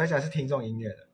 我在家是听这种音乐的。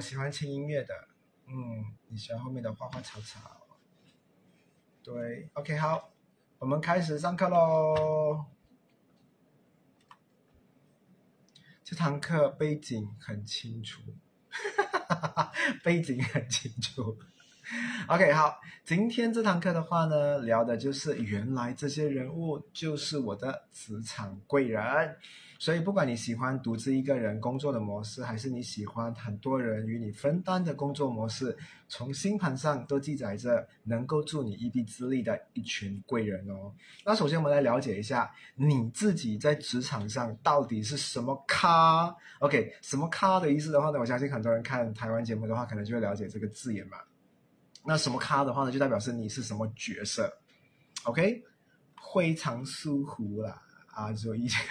喜欢听音乐的。嗯，你喜欢后面的花花草草。对，OK，好，我们开始上课喽。这堂课背景很清楚，哈哈哈背景很清楚。OK，好，今天这堂课的话呢，聊的就是原来这些人物就是我的职场贵人。所以，不管你喜欢独自一个人工作的模式，还是你喜欢很多人与你分担的工作模式，从星盘上都记载着能够助你一臂之力的一群贵人哦。那首先，我们来了解一下你自己在职场上到底是什么咖？OK，什么咖的意思的话呢？我相信很多人看台湾节目的话，可能就会了解这个字眼嘛。那什么咖的话呢，就代表是你是什么角色？OK，非常舒服啦。啊，只有一千，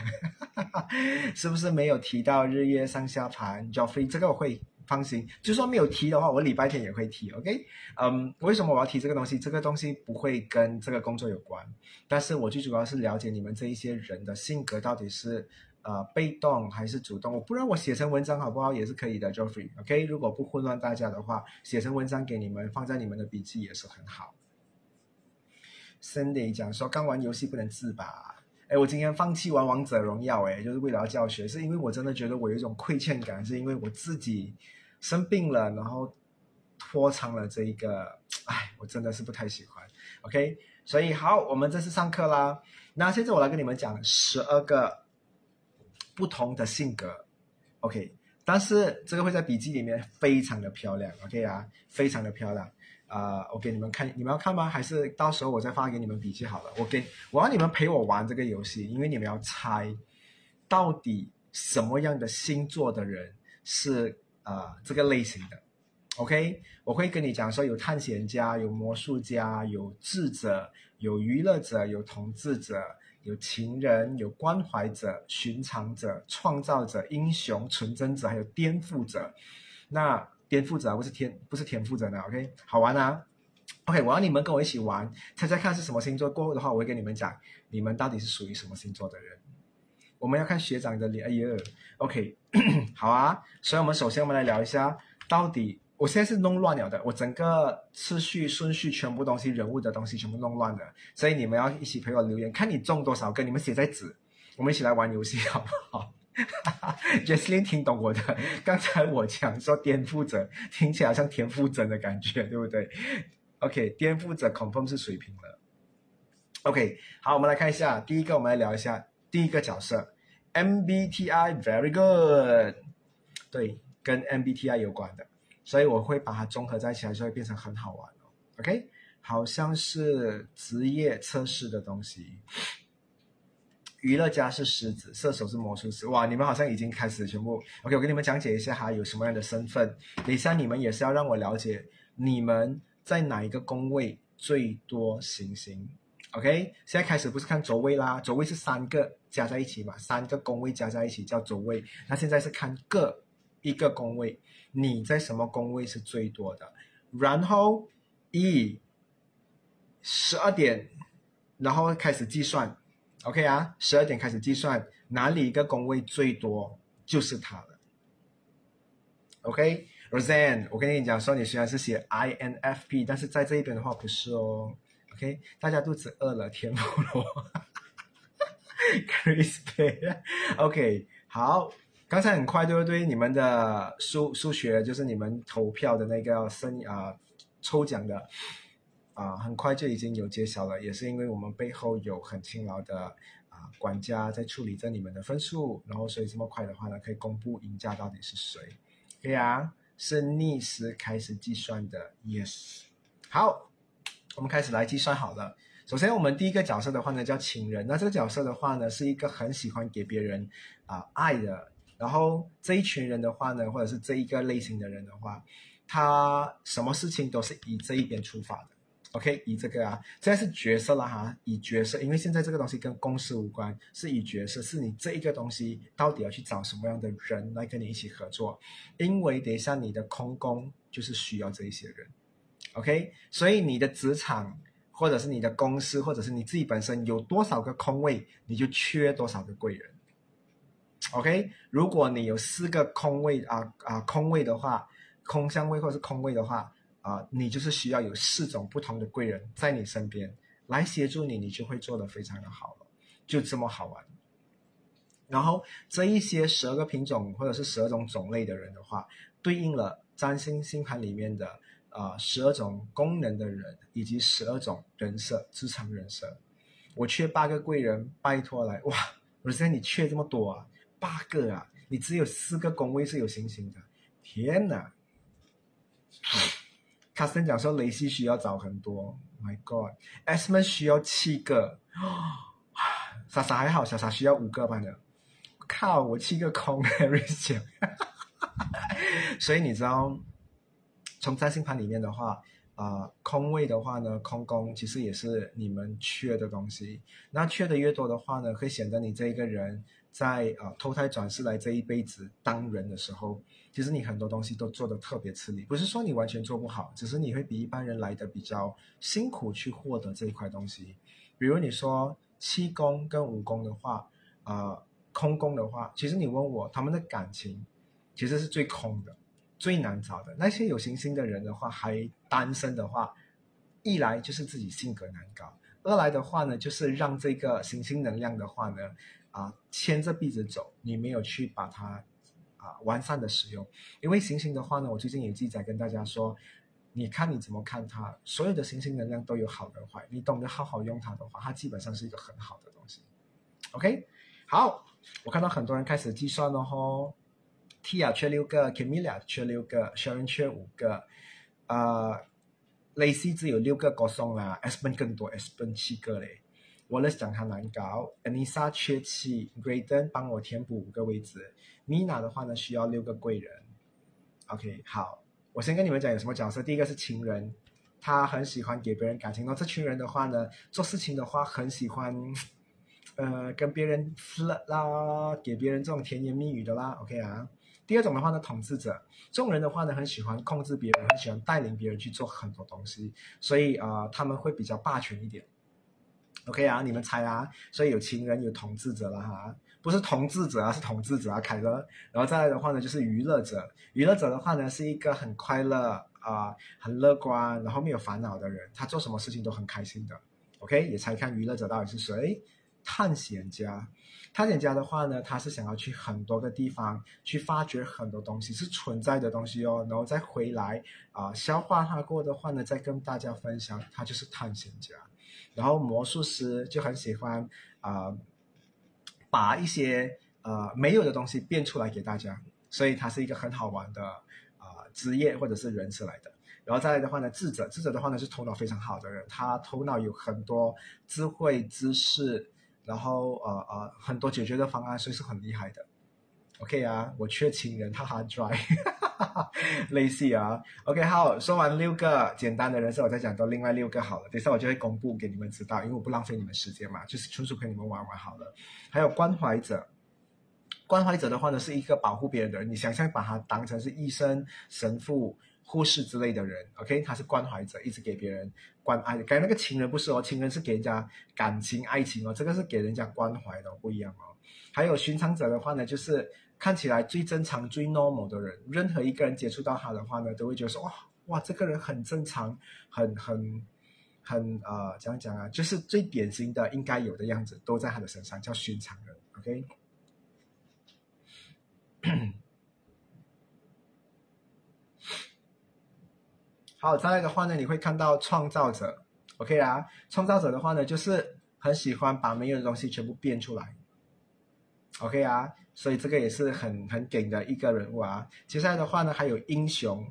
是不是没有提到日月上下盘 j o f f y 这个我会放心，就算没有提的话，我礼拜天也会提，OK？嗯，为什么我要提这个东西？这个东西不会跟这个工作有关，但是我最主要是了解你们这一些人的性格到底是呃被动还是主动。我不然我写成文章好不好也是可以的，Joffrey。OK，如果不混乱大家的话，写成文章给你们放在你们的笔记也是很好。Cindy 讲说刚玩游戏不能自拔。哎，我今天放弃玩王者荣耀，哎，就是为了要教学，是因为我真的觉得我有一种亏欠感，是因为我自己生病了，然后拖长了这一个，哎，我真的是不太喜欢。OK，所以好，我们这次上课啦。那现在我来跟你们讲十二个不同的性格，OK，但是这个会在笔记里面非常的漂亮，OK 啊，非常的漂亮。啊，我给你们看，你们要看吗？还是到时候我再发给你们笔记好了。我给我要你们陪我玩这个游戏，因为你们要猜到底什么样的星座的人是啊这个类型的。OK，我会跟你讲说，有探险家，有魔术家，有智者，有娱乐者，有统治者，有情人，有关怀者，寻常者，创造者，英雄，纯真者，还有颠覆者。那。颠覆者不是天，不是天赋者呢。OK，好玩啊。OK，我要你们跟我一起玩，猜猜看是什么星座。过后的话，我会跟你们讲，你们到底是属于什么星座的人。我们要看学长的脸。哎呀，OK，好啊。所以，我们首先我们来聊一下，到底我现在是弄乱了的，我整个次序顺序全部东西人物的东西全部弄乱了。所以你们要一起陪我留言，看你中多少个，你们写在纸，我们一起来玩游戏，好不好？哈哈，Jesslyn 听懂我的。刚才我讲说颠覆者，听起来像田馥甄的感觉，对不对？OK，颠覆者 confirm 是水平了。OK，好，我们来看一下，第一个我们来聊一下第一个角色，MBTI，very good，对，跟 MBTI 有关的，所以我会把它综合在一起，就会变成很好玩哦。OK，好像是职业测试的东西。娱乐家是狮子，射手是魔术师。哇，你们好像已经开始全部 OK。我给你们讲解一下哈，有什么样的身份。等一下你们也是要让我了解你们在哪一个宫位最多行星。OK，现在开始不是看轴位啦，轴位是三个加在一起嘛，三个宫位加在一起叫轴位。那现在是看个一个宫位，你在什么宫位是最多的？然后一十二点，然后开始计算。OK 啊，十二点开始计算，哪里一个宫位最多就是它了。OK，Roseanne，我跟你讲说，你虽然是写 INFP，但是在这一边的话不是哦。OK，大家肚子饿了，天妇罗，Crispy，OK，好，刚才很快就是对于？你们的数数学就是你们投票的那个生啊抽奖的。啊，很快就已经有揭晓了，也是因为我们背后有很勤劳的啊管家在处理着你们的分数，然后所以这么快的话呢，可以公布赢家到底是谁。对呀，是逆时开始计算的，Yes。好，我们开始来计算好了。首先，我们第一个角色的话呢叫情人，那这个角色的话呢是一个很喜欢给别人啊、爱的，然后这一群人的话呢，或者是这一个类型的人的话，他什么事情都是以这一边出发的。OK，以这个啊，现在是角色了哈，以角色，因为现在这个东西跟公司无关，是以角色，是你这一个东西到底要去找什么样的人来跟你一起合作，因为等一下你的空工就是需要这一些人，OK，所以你的职场或者是你的公司或者是你自己本身有多少个空位，你就缺多少个贵人，OK，如果你有四个空位啊啊空位的话，空相位或者是空位的话。啊，你就是需要有四种不同的贵人在你身边来协助你，你就会做得非常的好了，就这么好玩。然后这一些十二个品种或者是十二种种类的人的话，对应了占星星盘里面的啊十二种功能的人以及十二种人设，职场人设。我缺八个贵人，拜托来哇！我现在你缺这么多啊，八个啊，你只有四个宫位是有星星的，天哪！卡森讲说雷西需要找很多，My God，S 们需要七个，莎莎还好，莎莎需要五个吧呢？靠，我七个空，瑞讲，所以你知道，从占星盘里面的话，啊，空位的话呢，空宫其实也是你们缺的东西。那缺的越多的话呢，会显得你这一个人在啊投胎转世来这一辈子当人的时候。其实你很多东西都做的特别吃力，不是说你完全做不好，只是你会比一般人来的比较辛苦去获得这一块东西。比如你说七宫跟五宫的话，呃，空宫的话，其实你问我他们的感情，其实是最空的，最难找的。那些有行星的人的话，还单身的话，一来就是自己性格难搞，二来的话呢，就是让这个行星能量的话呢，啊，牵着鼻子走，你没有去把它。啊，完善的使用，因为行星的话呢，我最近有记载跟大家说，你看你怎么看它，所有的行星能量都有好跟坏，你懂得好好用它的话，它基本上是一个很好的东西。OK，好，我看到很多人开始计算了吼，Tia 缺六个，Camilla 缺六个，Sharon 缺五个，呃，Lacy 只有六个高送啦，Spen 更多，Spen 七个嘞。我 a 讲他难搞，Anissa 缺气，Graden 帮我填补五个位置，Mina 的话呢需要六个贵人。OK，好，我先跟你们讲有什么角色。第一个是情人，他很喜欢给别人感情。那这群人的话呢，做事情的话很喜欢，呃，跟别人 flirt 啦，给别人这种甜言蜜语的啦。OK 啊。第二种的话呢，统治者，这种人的话呢，很喜欢控制别人，很喜欢带领别人去做很多东西，所以啊，他们会比较霸权一点。OK 啊，你们猜啊，所以有情人有统治者了哈，不是统治者啊，是统治者啊，凯哥。然后再来的话呢，就是娱乐者，娱乐者的话呢，是一个很快乐啊，很乐观，然后没有烦恼的人，他做什么事情都很开心的。OK，也猜看娱乐者到底是谁？探险家，探险家的话呢，他是想要去很多个地方去发掘很多东西，是存在的东西哦，然后再回来啊，消化它过的话呢，再跟大家分享，他就是探险家。然后魔术师就很喜欢啊，把一些呃没有的东西变出来给大家，所以他是一个很好玩的啊职业或者是人设来的。然后再来的话呢，智者，智者的话呢是头脑非常好的人，他头脑有很多智慧知识，然后呃呃很多解决的方案，所以是很厉害的。OK 啊，我缺情人，哈哈，dry。类似啊，OK，好，说完六个简单的人设，我再讲多另外六个好了。等下我就会公布给你们知道，因为我不浪费你们时间嘛，就是纯属陪你们玩玩好了。还有关怀者，关怀者的话呢，是一个保护别人的人，你想象把他当成是医生、神父、护士之类的人，OK，他是关怀者，一直给别人关爱。刚才那个情人不是哦，情人是给人家感情、爱情哦，这个是给人家关怀的，不一样哦。还有寻常者的话呢，就是。看起来最正常、最 normal 的人，任何一个人接触到他的话呢，都会觉得说哇哇，这个人很正常，很很很呃，怎样讲啊？就是最典型的应该有的样子，都在他的身上，叫寻常人。OK，好，再来的话呢，你会看到创造者。OK 啊，创造者的话呢，就是很喜欢把没有的东西全部变出来。OK 啊。所以这个也是很很顶的一个人物啊。接下来的话呢，还有英雄。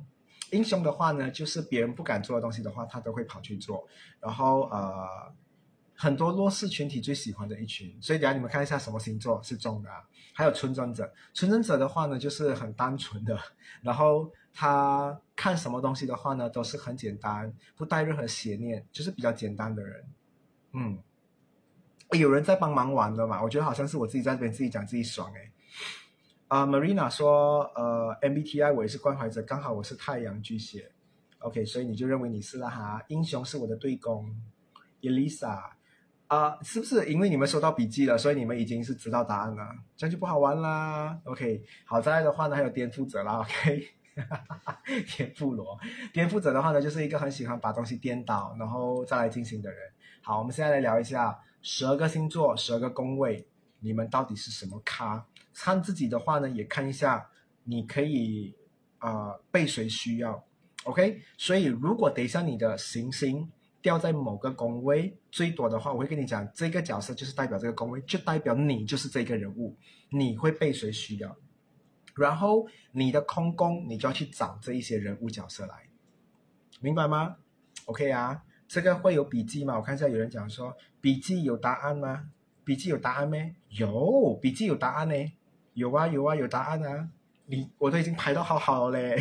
英雄的话呢，就是别人不敢做的东西的话，他都会跑去做。然后呃，很多弱势群体最喜欢的一群。所以等下你们看一下什么星座是中的，还有纯真者。纯真者的话呢，就是很单纯的，然后他看什么东西的话呢，都是很简单，不带任何邪念，就是比较简单的人。嗯，有人在帮忙玩的嘛？我觉得好像是我自己在这边自己讲自己爽哎。啊，Marina 说，呃，MBTI 我也是关怀者，刚好我是太阳巨蟹，OK，所以你就认为你是了哈。英雄是我的对攻，Elisa，啊，是不是因为你们收到笔记了，所以你们已经是知道答案了？这样就不好玩啦。OK，好在的话呢，还有颠覆者啦，OK，颠覆罗，颠覆者的话呢，就是一个很喜欢把东西颠倒，然后再来进行的人。好，我们现在来聊一下十二个星座，十二个宫位，你们到底是什么咖？看自己的话呢，也看一下，你可以啊被谁需要，OK？所以如果等一下你的行星掉在某个宫位最多的话，我会跟你讲，这个角色就是代表这个宫位，就代表你就是这个人物，你会被谁需要？然后你的空宫，你就要去找这一些人物角色来，明白吗？OK 啊，这个会有笔记吗？我看一下，有人讲说笔记有答案吗？笔记有答案没？有，笔记有答案呢。有啊有啊有答案啊！你我都已经排到好好嘞，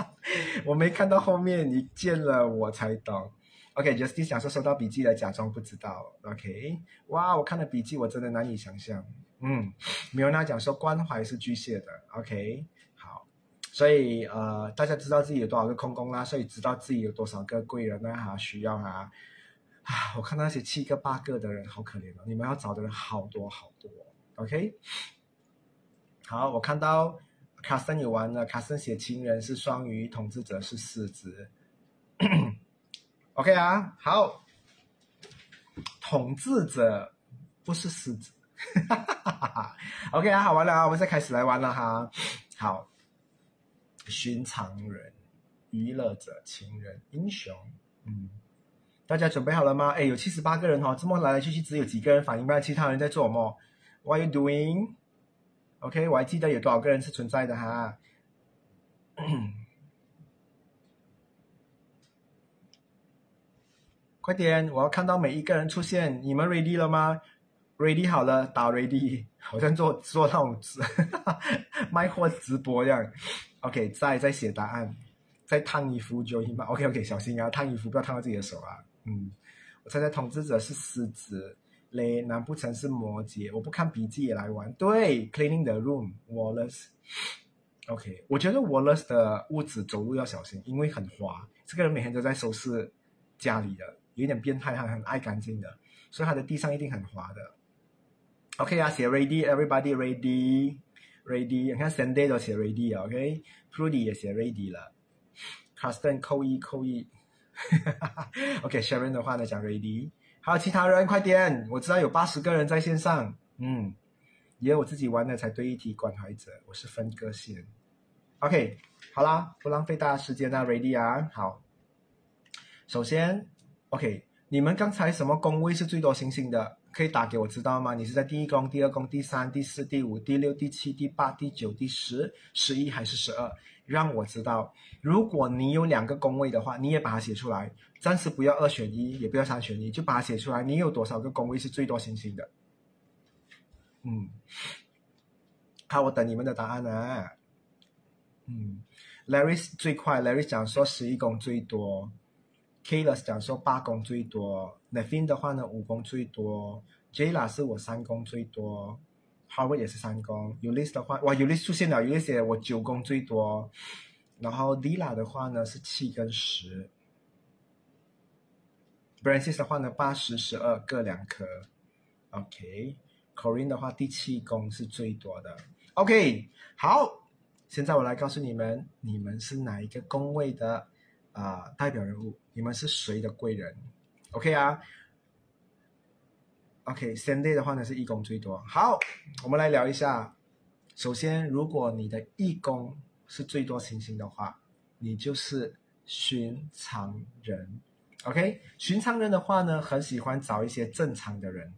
我没看到后面，你见了我才懂。OK，Justin 想说收到笔记了，假装不知道。OK，哇，我看了笔记，我真的难以想象。嗯，米欧娜讲说关怀是巨蟹的。OK，所以呃，大家知道自己有多少个空宫啦，所以知道自己有多少个贵人呢？哈，需要哈。啊，我看到那些七个八个的人好可怜哦，你们要找的人好多好多。OK。好，我看到卡森有玩了。卡森写情人是双鱼，统治者是狮子。OK 啊，好，统治者不是狮子。OK 啊，好玩了啊，我们再开始来玩了哈。好，寻常人、娱乐者、情人、英雄。嗯，大家准备好了吗？哎，有七十八个人哈，这么来来去去只有几个人反应不然其他人在做什么？What are you doing？OK，我还记得有多少个人是存在的哈，快点，我要看到每一个人出现。你们 ready 了吗？ready 好了，打 ready，好像做做那种卖货直播一样。OK，再再写答案，再烫衣服就行吧。OK OK，小心啊，烫衣服不要烫到自己的手啊。嗯，我猜猜统治者是狮子。嘞，难不成是摩羯？我不看笔记也来玩。对，cleaning the room，Wallace，OK。我觉得 Wallace 的屋子走路要小心，因为很滑。这个人每天都在收拾家里的，有点变态，他很爱干净的，所以他的地上一定很滑的。OK 啊，写 ready，everybody Ready，。你看 Sunday 都写 ready 啊，OK，Prudy 也写 ready 了，Custon 扣一扣一。OK，Sharon 的话呢讲 ready。还有，其他人快点！我知道有八十个人在线上，嗯，也有我自己玩的才对一题关怀者，我是分割线。OK，好啦，不浪费大家时间啦，Ready 啊！好，首先，OK，你们刚才什么宫位是最多星星的？可以打给我知道吗？你是在第一宫、第二宫、第三、第四、第五、第六、第七、第八、第九、第十、十一还是十二？让我知道。如果你有两个宫位的话，你也把它写出来。暂时不要二选一，也不要三选一，就把它写出来。你有多少个宫位是最多星星的？嗯，好，我等你们的答案啊。嗯，Larry 最快，Larry 讲说十一宫最多，Kalas 讲说八宫最多，Nevin 的话呢五宫最多，Jayla 是我三宫最多，Howard 也是三宫，Ulis 的话，哇 Ulis 出现了 Ulis 我九宫最多。然后 Dila 的话呢是七跟十，Brancis 的话呢八十十二各两颗，OK，Corinne 的话第七宫是最多的，OK，好，现在我来告诉你们，你们是哪一个宫位的？啊代表人物？你们是谁的贵人？OK 啊，OK，Sunday 的话呢是义工最多。好，我们来聊一下，首先如果你的义工。是最多星星的话，你就是寻常人，OK？寻常人的话呢，很喜欢找一些正常的人，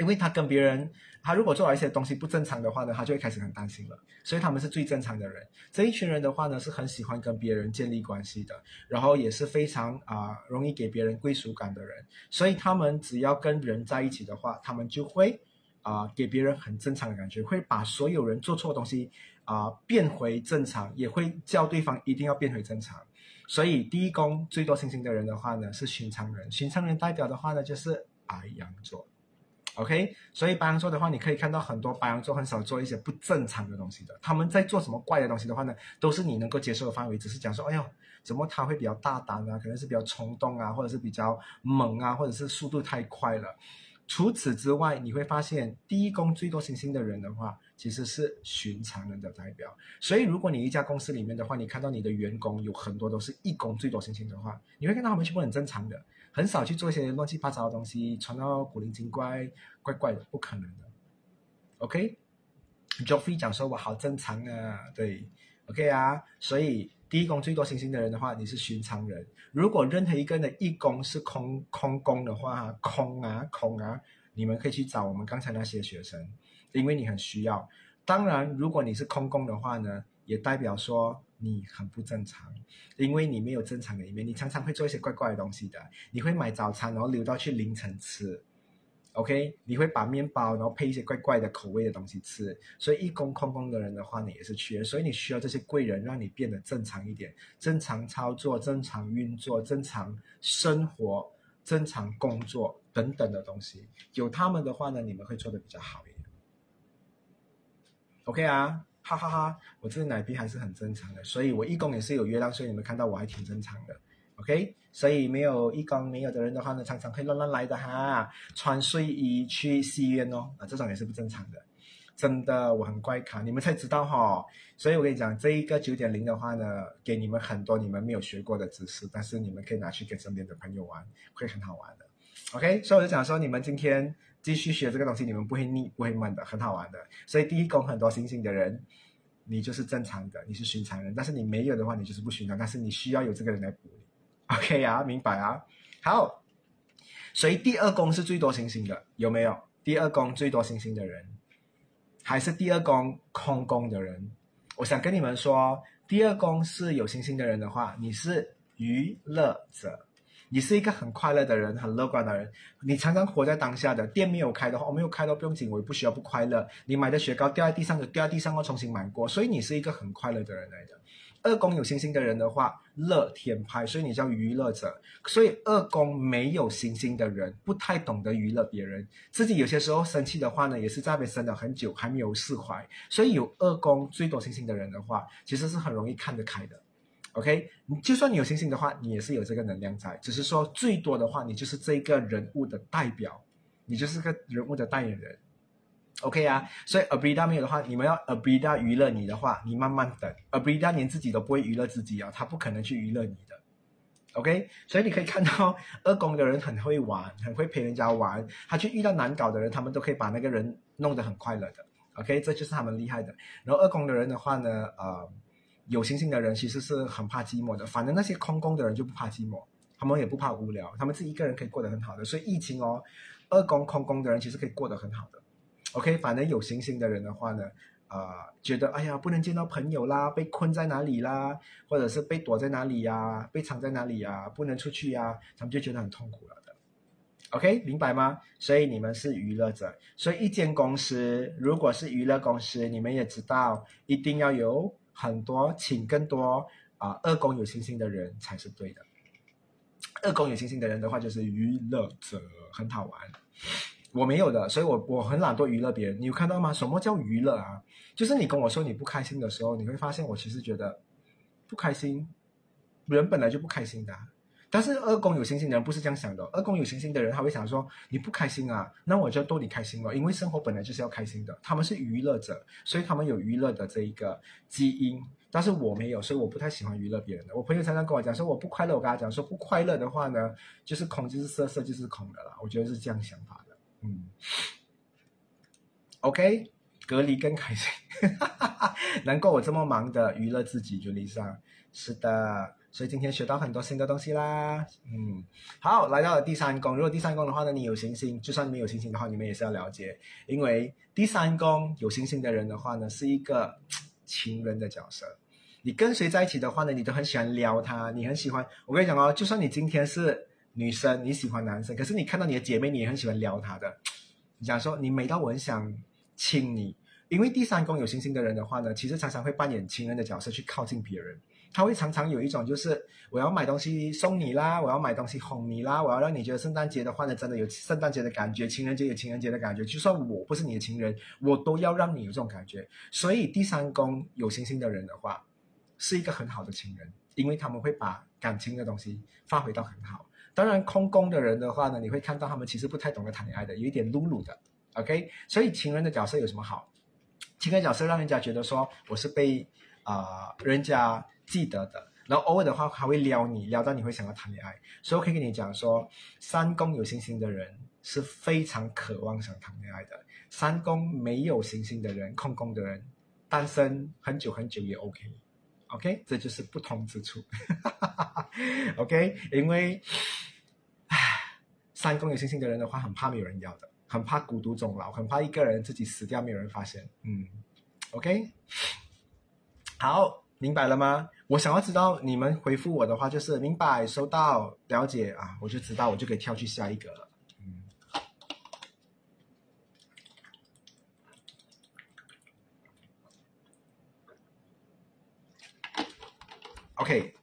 因为他跟别人他如果做了一些东西不正常的话呢，他就会开始很担心了。所以他们是最正常的人。这一群人的话呢，是很喜欢跟别人建立关系的，然后也是非常啊容易给别人归属感的人。所以他们只要跟人在一起的话，他们就会啊给别人很正常的感觉，会把所有人做错东西啊变回正常，也会叫对方一定要变回正常。所以第一宫最多星星的人的话呢，是寻常人。寻常人代表的话呢，就是白羊座。OK，所以白羊座的话，你可以看到很多白羊座很少做一些不正常的东西的。他们在做什么怪的东西的话呢，都是你能够接受的范围，只是讲说，哎呦，怎么他会比较大胆啊？可能是比较冲动啊，或者是比较猛啊，或者是速度太快了。除此之外，你会发现第一宫最多星星的人的话，其实是寻常人的代表。所以，如果你一家公司里面的话，你看到你的员工有很多都是一宫最多星星的话，你会看到他们全部很正常的。很少去做一些乱七八糟的东西，传到古灵精怪、怪怪的，不可能的。OK，Joffrey 讲说：“我好正常啊。”对，OK 啊。所以第一宫最多星星的人的话，你是寻常人。如果任何一个人的一宫是空空宫的话，空啊空啊，你们可以去找我们刚才那些学生，因为你很需要。当然，如果你是空宫的话呢，也代表说。你很不正常，因为你没有正常的一面，你常常会做一些怪怪的东西的。你会买早餐，然后留到去凌晨吃，OK？你会把面包，然后配一些怪怪的口味的东西吃。所以一宫空空的人的话你，也是缺，所以你需要这些贵人，让你变得正常一点，正常操作、正常运作、正常生活、正常工作等等的东西。有他们的话呢，你们会做的比较好一点。OK 啊？哈哈哈，我这个奶皮还是很正常的，所以我义工也是有月亮，所以你们看到我还挺正常的，OK？所以没有义工没有的人的话呢，常常会乱乱来的哈，穿睡衣去戏院哦，啊，这种也是不正常的，真的我很怪咖，你们才知道哈。所以我跟你讲，这一个九点零的话呢，给你们很多你们没有学过的知识，但是你们可以拿去跟身边的朋友玩，会很好玩的，OK？所以我就讲说，你们今天。继续学这个东西，你们不会腻，不会闷的，很好玩的。所以第一宫很多星星的人，你就是正常的，你是寻常人。但是你没有的话，你就是不寻常。但是你需要有这个人来补你。OK 啊，明白啊？好，所以第二宫是最多星星的，有没有？第二宫最多星星的人，还是第二宫空宫的人？我想跟你们说，第二宫是有星星的人的话，你是娱乐者。你是一个很快乐的人，很乐观的人。你常常活在当下的。店没有开的话，我没有开都不用紧，我也不需要不快乐。你买的雪糕掉在地上就掉在地上，要重新买过。所以你是一个很快乐的人来的。二宫有星星的人的话，乐天派，所以你叫娱乐者。所以二宫没有星星的人，不太懂得娱乐别人。自己有些时候生气的话呢，也是在被生了很久，还没有释怀。所以有二宫最多星星的人的话，其实是很容易看得开的。OK，你就算你有星星的话，你也是有这个能量在，只是说最多的话，你就是这个人物的代表，你就是个人物的代言人。OK 啊，所以 Abida 没有的话，你们要 Abida 娱乐你的话，你慢慢等。Abida 连自己都不会娱乐自己啊，他不可能去娱乐你的。OK，所以你可以看到二宫的人很会玩，很会陪人家玩，他去遇到难搞的人，他们都可以把那个人弄得很快乐的。OK，这就是他们厉害的。然后二宫的人的话呢，呃。有星星的人其实是很怕寂寞的，反正那些空宫的人就不怕寂寞，他们也不怕无聊，他们自己一个人可以过得很好的。所以疫情哦，二宫空宫的人其实可以过得很好的。OK，反正有星星的人的话呢，啊，觉得哎呀不能见到朋友啦，被困在哪里啦，或者是被躲在哪里呀，被藏在哪里呀，不能出去呀，他们就觉得很痛苦了的。OK，明白吗？所以你们是娱乐者，所以一间公司如果是娱乐公司，你们也知道一定要有。很多，请更多啊！二宫有星星的人才是对的。二宫有星星的人的话，就是娱乐者，很好玩。我没有的，所以我我很懒惰娱乐别人。你有看到吗？什么叫娱乐啊？就是你跟我说你不开心的时候，你会发现我其实觉得不开心。人本来就不开心的，但是二宫有星星的人不是这样想的。二宫有星星的人他会想说：你不开心啊，那我就逗你开心了，因为生活本来就是要开心的。他们是娱乐者，所以他们有娱乐的这一个基因，但是我没有，所以我不太喜欢娱乐别人的。我朋友常常跟我讲说我不快乐，我跟他讲说不快乐的话呢，就是空就是色，色就是空的啦。我觉得是这样想法的。嗯，OK，隔离更开心，难怪我这么忙的娱乐自己，就离上是的。所以今天学到很多新的东西啦。嗯，好，来到了第三宫。如果第三宫的话呢，你有行星，就算没有行星的话，你们也是要了解，因为第三宫有行星的人的话呢，是一个情人的角色。你跟谁在一起的话呢，你都很喜欢撩他，你很喜欢。我跟你讲哦，就算你今天是女生，你喜欢男生，可是你看到你的姐妹，你也很喜欢撩她的。你讲说你美到我很想亲你，因为第三宫有星星的人的话呢，其实常常会扮演情人的角色去靠近别人。他会常常有一种就是我要买东西送你啦，我要买东西哄你啦，我要让你觉得圣诞节的话呢，真的有圣诞节的感觉，情人节有情人节的感觉。就算我不是你的情人，我都要让你有这种感觉。所以第三宫有星星的人的话，是一个很好的情人，因为他们会把感情的东西发挥到很好。当然空宫的人的话呢，你会看到他们其实不太懂得谈恋爱的，有一点露露的。OK，所以情人的角色有什么好？情人角色让人家觉得说我是被啊人家。记得的，然后偶尔的话还会撩你，撩到你会想要谈恋爱。所以我可以跟你讲说，三宫有星星的人是非常渴望想谈恋爱的。三宫没有星星的人，空宫的人，单身很久很久也 OK。OK，这就是不同之处。OK，因为，三宫有星星的人的话，很怕没有人要的，很怕孤独终老，很怕一个人自己死掉没有人发现。嗯，OK，好，明白了吗？我想要知道你们回复我的话，就是明白、收到、了解啊，我就知道，我就可以跳去下一个了。嗯，OK。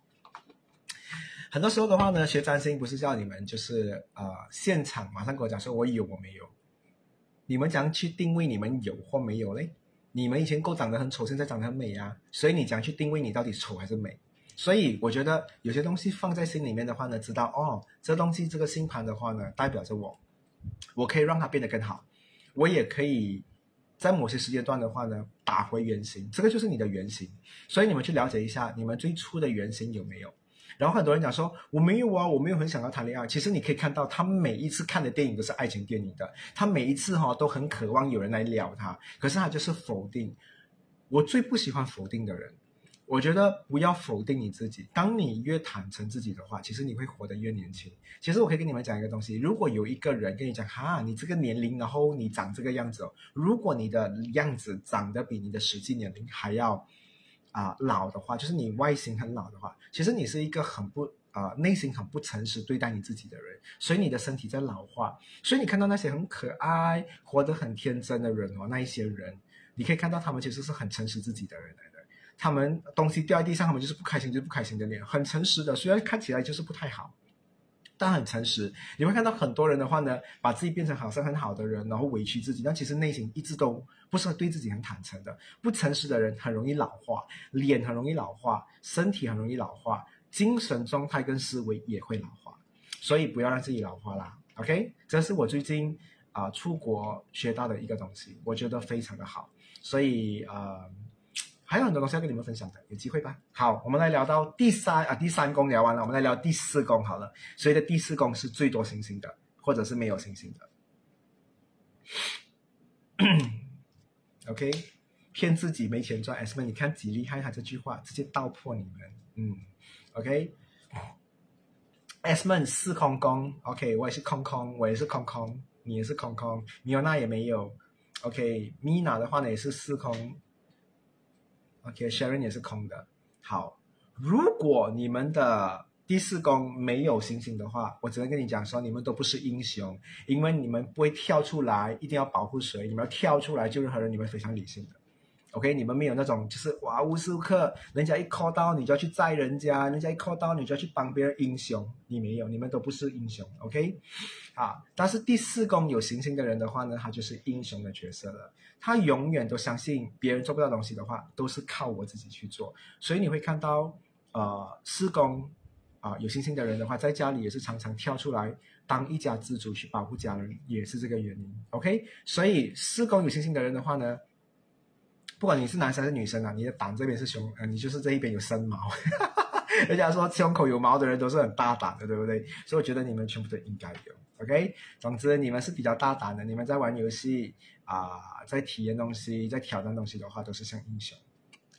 很多时候的话呢，学占星不是叫你们就是呃现场马上跟我讲说我有我没有，你们怎样去定位你们有或没有嘞？你们以前够长得很丑，现在长得很美啊，所以你怎样去定位你到底丑还是美？所以我觉得有些东西放在心里面的话呢，知道哦，这东西这个星盘的话呢，代表着我，我可以让它变得更好，我也可以在某些时间段的话呢，打回原形，这个就是你的原型。所以你们去了解一下你们最初的原型有没有？然后很多人讲说我没有啊，我没有很想要谈恋爱。其实你可以看到，他每一次看的电影都是爱情电影的，他每一次哈都很渴望有人来撩他，可是他就是否定。我最不喜欢否定的人，我觉得不要否定你自己。当你越坦诚自己的话，其实你会活得越年轻。其实我可以跟你们讲一个东西，如果有一个人跟你讲哈，你这个年龄，然后你长这个样子，如果你的样子长得比你的实际年龄还要。啊，老的话就是你外形很老的话，其实你是一个很不啊，内心很不诚实对待你自己的人，所以你的身体在老化。所以你看到那些很可爱、活得很天真的人哦，那一些人，你可以看到他们其实是很诚实自己的人来的。他们东西掉在地上，他们就是不开心，就是不开心的脸，很诚实的，虽然看起来就是不太好。但很诚实，你会看到很多人的话呢，把自己变成好像很好的人，然后委屈自己，但其实内心一直都不是对自己很坦诚的。不诚实的人很容易老化，脸很容易老化，身体很容易老化，精神状态跟思维也会老化，所以不要让自己老化啦。OK，这是我最近啊出国学到的一个东西，我觉得非常的好，所以呃。还有很多东西要跟你们分享的，有机会吧。好，我们来聊到第三啊，第三宫聊完了，我们来聊第四宫好了。所以的第四宫是最多星星的，或者是没有星星的。OK，骗自己没钱赚，S 们你看几厉害？他这句话直接道破你们。嗯，OK，S 们四空宫，OK，我也是空空，我也是空空，你也是空空，米欧娜也没有。OK，Mina 的话呢也是四空。OK，Sharon 也是空的。好，如果你们的第四宫没有星星的话，我只能跟你讲说，你们都不是英雄，因为你们不会跳出来，一定要保护谁？你们要跳出来救任何人，你们非常理性的。OK，你们没有那种就是哇无时无刻人家一 call 到你就要去载人家，人家一 call 到你就要去帮别人，英雄你没有，你们都不是英雄。OK，啊，但是第四宫有行星的人的话呢，他就是英雄的角色了。他永远都相信别人做不到东西的话，都是靠我自己去做。所以你会看到，呃，四宫啊有星星的人的话，在家里也是常常跳出来当一家之主去保护家人，也是这个原因。OK，所以四宫有星星的人的话呢。不管你是男生还是女生啊，你的胆这边是胸，呃，你就是这一边有生毛。人家说胸口有毛的人都是很大胆的，对不对？所以我觉得你们全部都应该有。OK，总之你们是比较大胆的，你们在玩游戏啊，在体验东西，在挑战东西的话，都是像英雄。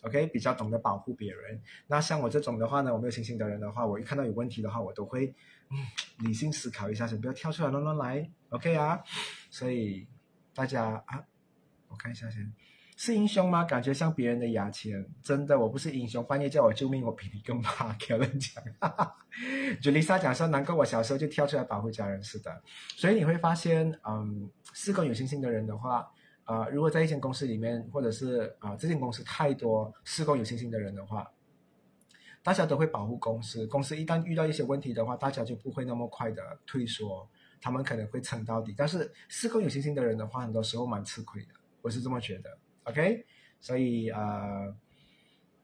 OK，比较懂得保护别人。那像我这种的话呢，我没有星星的人的话，我一看到有问题的话，我都会嗯理性思考一下，先不要跳出来乱乱来，OK 啊。所以大家啊，我看一下先，是英雄吗？感觉像别人的牙签，真的，我不是英雄，半夜叫我救命，我比你更怕。有人讲，就丽莎讲说，难怪我小时候就跳出来保护家人似的。所以你会发现，嗯，四个有信心的人的话。啊，如果在一间公司里面，或者是啊，这间公司太多施工有信心的人的话，大家都会保护公司。公司一旦遇到一些问题的话，大家就不会那么快的退缩，他们可能会撑到底。但是施工有信心的人的话，很多时候蛮吃亏的，我是这么觉得。OK，所以呃，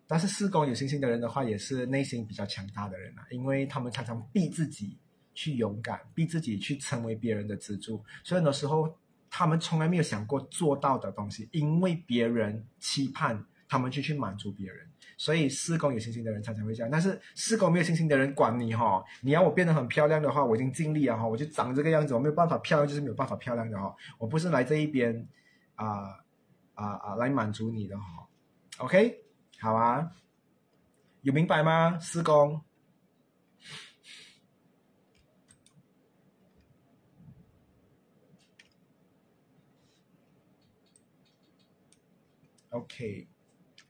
但是四宫有信心的人的话，也是内心比较强大的人啊，因为他们常常逼自己去勇敢，逼自己去成为别人的支柱，所以很多时候。他们从来没有想过做到的东西，因为别人期盼他们就去满足别人，所以四宫有信心的人常常会这样。但是四宫没有信心的人，管你哈，你要我变得很漂亮的话，我已经尽力了哈，我就长这个样子，我没有办法漂亮，就是没有办法漂亮的哈，我不是来这一边啊啊啊来满足你的哈。OK，好啊，有明白吗？四宫。OK，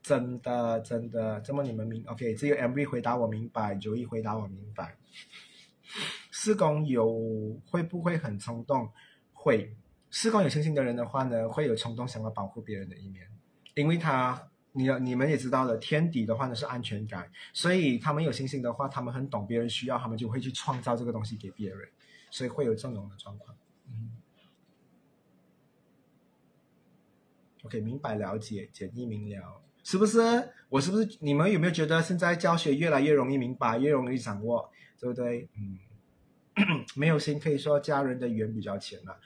真的真的，这么你们明 OK？只有 MV 回答我明白，九一回答我明白。四宫有会不会很冲动？会，四宫有信心的人的话呢，会有冲动想要保护别人的一面，因为他，你你们也知道了，天敌的话呢是安全感，所以他们有信心的话，他们很懂别人需要，他们就会去创造这个东西给别人，所以会有这种的状况。OK，明白了解，简易明了，是不是？我是不是？你们有没有觉得现在教学越来越容易明白，越容易掌握，对不对？嗯，没有心可以说家人的缘比较浅了，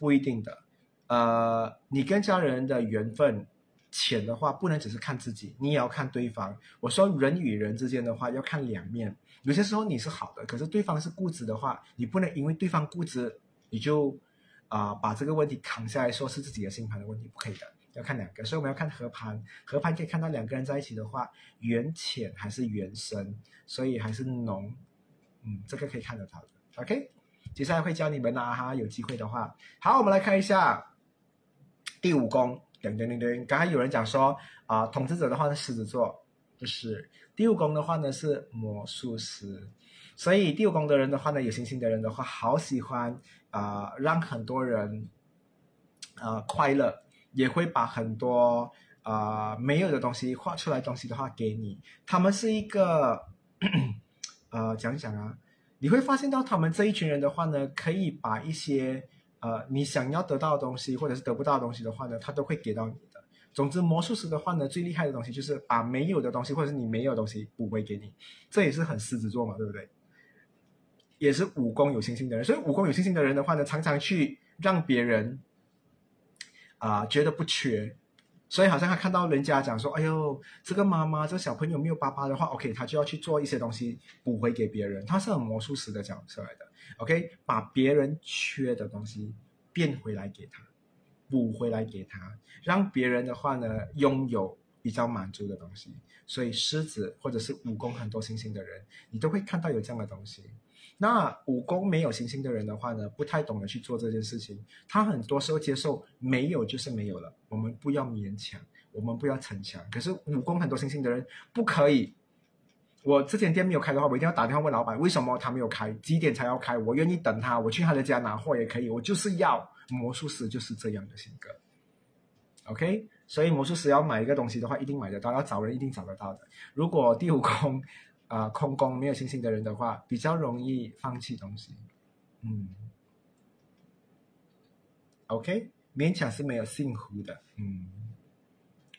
不一定的。呃，你跟家人的缘分浅的话，不能只是看自己，你也要看对方。我说人与人之间的话，要看两面。有些时候你是好的，可是对方是固执的话，你不能因为对方固执，你就。啊，把这个问题扛下来说是自己的星盘的问题，不可以的，要看两个，所以我们要看合盘，合盘可以看到两个人在一起的话，缘浅还是缘深，所以还是浓，嗯，这个可以看得到的。OK，接下来会教你们啦哈，有机会的话，好，我们来看一下第五宫，噔噔噔噔，刚才有人讲说啊，统治者的话是狮子座，不是，第五宫的话呢是魔术师，所以第五宫的人的话呢，有星星的人的话，好喜欢。啊，让很多人啊快乐，也会把很多啊没有的东西画出来东西的话给你。他们是一个 呃讲讲啊，你会发现到他们这一群人的话呢，可以把一些呃你想要得到的东西，或者是得不到的东西的话呢，他都会给到你的。总之，魔术师的话呢，最厉害的东西就是把没有的东西，或者是你没有东西补回给你。这也是很狮子座嘛，对不对？也是武功有信心的人，所以武功有信心的人的话呢，常常去让别人啊觉得不缺，所以好像他看到人家讲说，哎呦，这个妈妈这个小朋友没有爸爸的话，OK，他就要去做一些东西补回给别人，他是很魔术师的角色来的，OK，把别人缺的东西变回来给他，补回来给他，让别人的话呢拥有比较满足的东西，所以狮子或者是武功很多星星的人，你都会看到有这样的东西。那武功没有星星的人的话呢，不太懂得去做这件事情。他很多时候接受没有就是没有了，我们不要勉强，我们不要逞强。可是武功很多星星的人不可以。我这间店没有开的话，我一定要打电话问老板为什么他没有开，几点才要开？我愿意等他，我去他的家拿货也可以。我就是要魔术师就是这样的性格。OK，所以魔术师要买一个东西的话，一定买得到，要找人一定找得到的。如果第五宫。啊，空宫没有信心的人的话，比较容易放弃东西。嗯，OK，勉强是没有幸福的。嗯，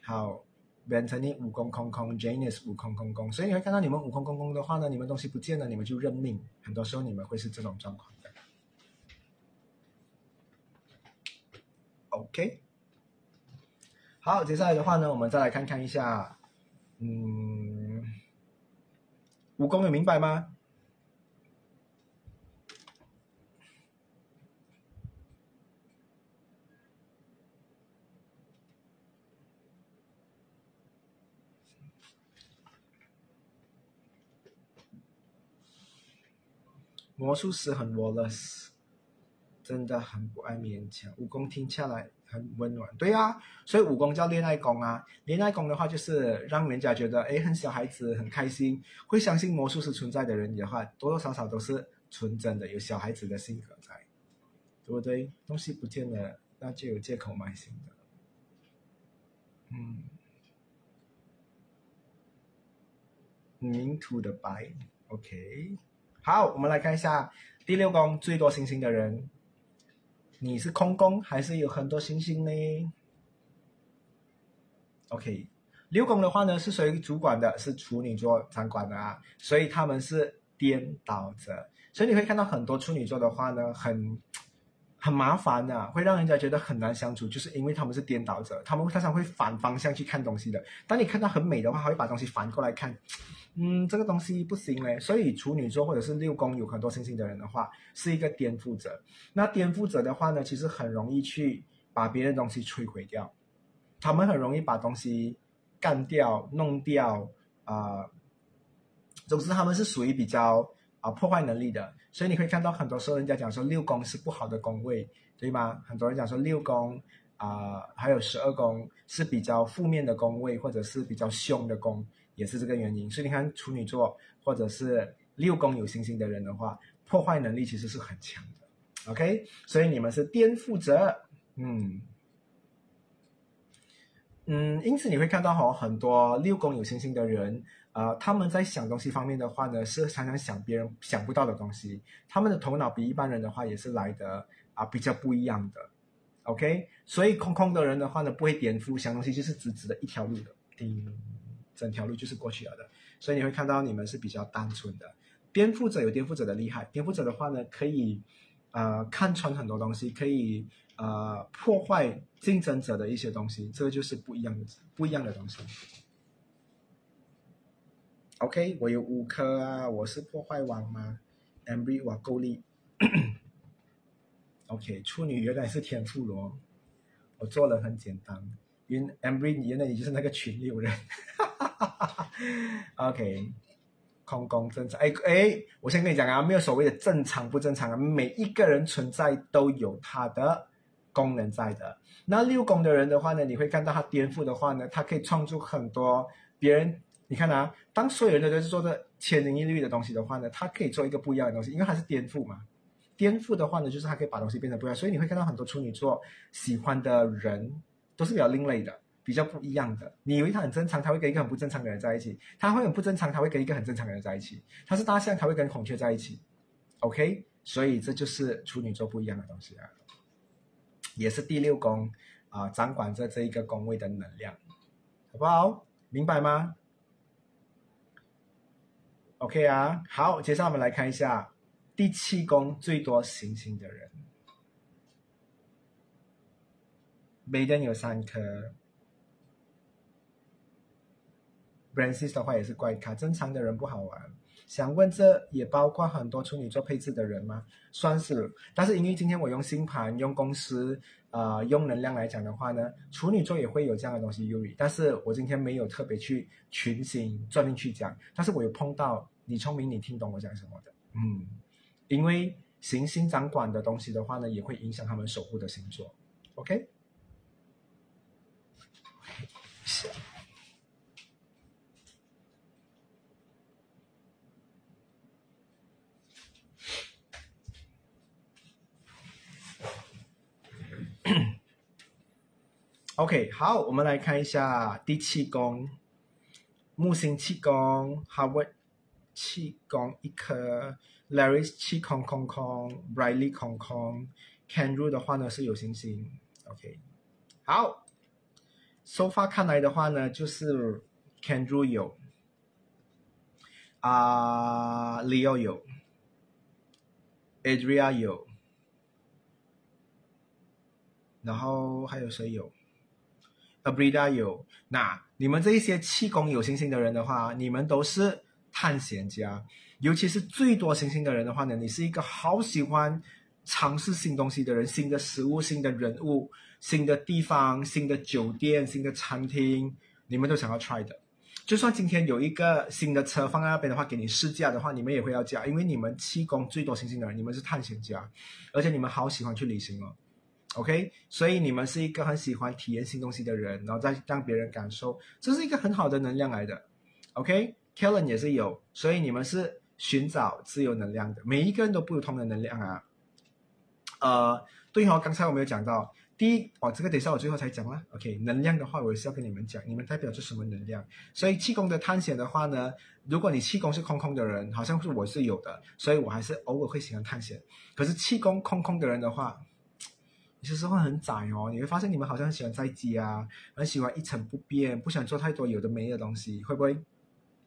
好，变成你五宫空空，Janus 五空空空，所以你会看到你们五空空空的话呢，你们东西不见了，你们就认命。很多时候你们会是这种状况的。OK，好，接下来的话呢，我们再来看看一下，嗯。武功能明白吗？魔术师很多的事真的很不爱勉强。武功听下来很温暖，对啊，所以武功叫恋爱功啊。恋爱功的话，就是让人家觉得哎，很小孩子很开心，会相信魔术师存在的人的话，多多少少都是纯真的，有小孩子的性格在，对不对？东西不见了，那就有借口买新的。嗯，泥土的白，OK。好，我们来看一下第六宫最多星星的人，你是空宫还是有很多星星呢？OK，六宫的话呢是属于主管的，是处女座掌管的啊，所以他们是颠倒者，所以你会看到很多处女座的话呢，很很麻烦的，会让人家觉得很难相处，就是因为他们是颠倒者，他们常常会反方向去看东西的。当你看到很美的话，他会把东西反过来看。嗯，这个东西不行嘞，所以处女座或者是六宫有很多星星的人的话，是一个颠覆者。那颠覆者的话呢，其实很容易去把别的东西摧毁掉，他们很容易把东西干掉、弄掉啊。总之，他们是属于比较啊破坏能力的。所以你可以看到，很多时候人家讲说六宫是不好的宫位，对吗？很多人讲说六宫啊，还有十二宫是比较负面的宫位，或者是比较凶的宫。也是这个原因，所以你看处女座或者是六宫有星星的人的话，破坏能力其实是很强的。OK，所以你们是颠覆者，嗯嗯，因此你会看到哈，很多六宫有星星的人，呃，他们在想东西方面的话呢，是常常想别人想不到的东西，他们的头脑比一般人的话也是来的啊比较不一样的。OK，所以空空的人的话呢，不会颠覆，想东西就是直直的一条路的。叮。整条路就是过去了的，所以你会看到你们是比较单纯的。颠覆者有颠覆者的厉害，颠覆者的话呢，可以呃看穿很多东西，可以呃破坏竞争者的一些东西，这个就是不一样的不一样的东西。OK，我有五颗啊，我是破坏王吗？MB 哇够力。OK，处女原来是天赋罗，我做人很简单。因 MB 原来你就是那个群里有人。OK，空宫正常。哎哎，我先跟你讲啊，没有所谓的正常不正常啊，每一个人存在都有他的功能在的。那六宫的人的话呢，你会看到他颠覆的话呢，他可以创作很多别人。你看啊，当所有人都是做的千年一律的东西的话呢，他可以做一个不一样的东西，因为他是颠覆嘛。颠覆的话呢，就是他可以把东西变得不一样。所以你会看到很多处女座喜欢的人都是比较另类的。比较不一样的，你以为他很正常，他会跟一个很不正常的人在一起；他会很不正常，他会跟一个很正常的人在一起。他是大象，他会跟孔雀在一起。OK，所以这就是处女座不一样的东西啊，也是第六宫啊，掌管着这一个宫位的能量，好不好？明白吗？OK 啊，好，接下来我们来看一下第七宫最多行星的人，每人有三颗。Brancis 的话也是怪咖，正常的人不好玩。想问，这也包括很多处女座配置的人吗？算是，但是因为今天我用星盘、用公司、啊用能量来讲的话呢，处女座也会有这样的东西优于。但是我今天没有特别去群星专门去讲，但是我有碰到你聪明，你听懂我讲什么的。嗯，因为行星掌管的东西的话呢，也会影响他们守护的星座。OK。OK，好，我们来看一下第七宫，木星七宫，Howard 七宫一颗，Larry 七空空空，Briley 空空，Kenru 的话呢是有星星，OK，好，So far 看来的话呢，就是 Kenru 有，啊，Leo 有，Adria 有，然后还有谁有？？Abrida 有，那你们这一些气功有星星的人的话，你们都是探险家，尤其是最多星星的人的话呢，你是一个好喜欢尝试新东西的人，新的食物、新的人物、新的地方、新的酒店、新的餐厅，你们都想要 try 的。就算今天有一个新的车放在那边的话，给你试驾的话，你们也会要驾，因为你们气功最多星星的人，你们是探险家，而且你们好喜欢去旅行哦。OK，所以你们是一个很喜欢体验新东西的人，然后再让别人感受，这是一个很好的能量来的。OK，Kellen 也是有，所以你们是寻找自由能量的，每一个人都不同的能量啊。呃，对哦，刚才我没有讲到。第一，哦，这个等一下我最后才讲啦。OK，能量的话，我也是要跟你们讲，你们代表着什么能量？所以气功的探险的话呢，如果你气功是空空的人，好像是我是有的，所以我还是偶尔会喜欢探险。可是气功空空的人的话，其实会很窄哦。你会发现你们好像很喜欢在家，很喜欢一成不变，不想做太多有的没的东西，会不会？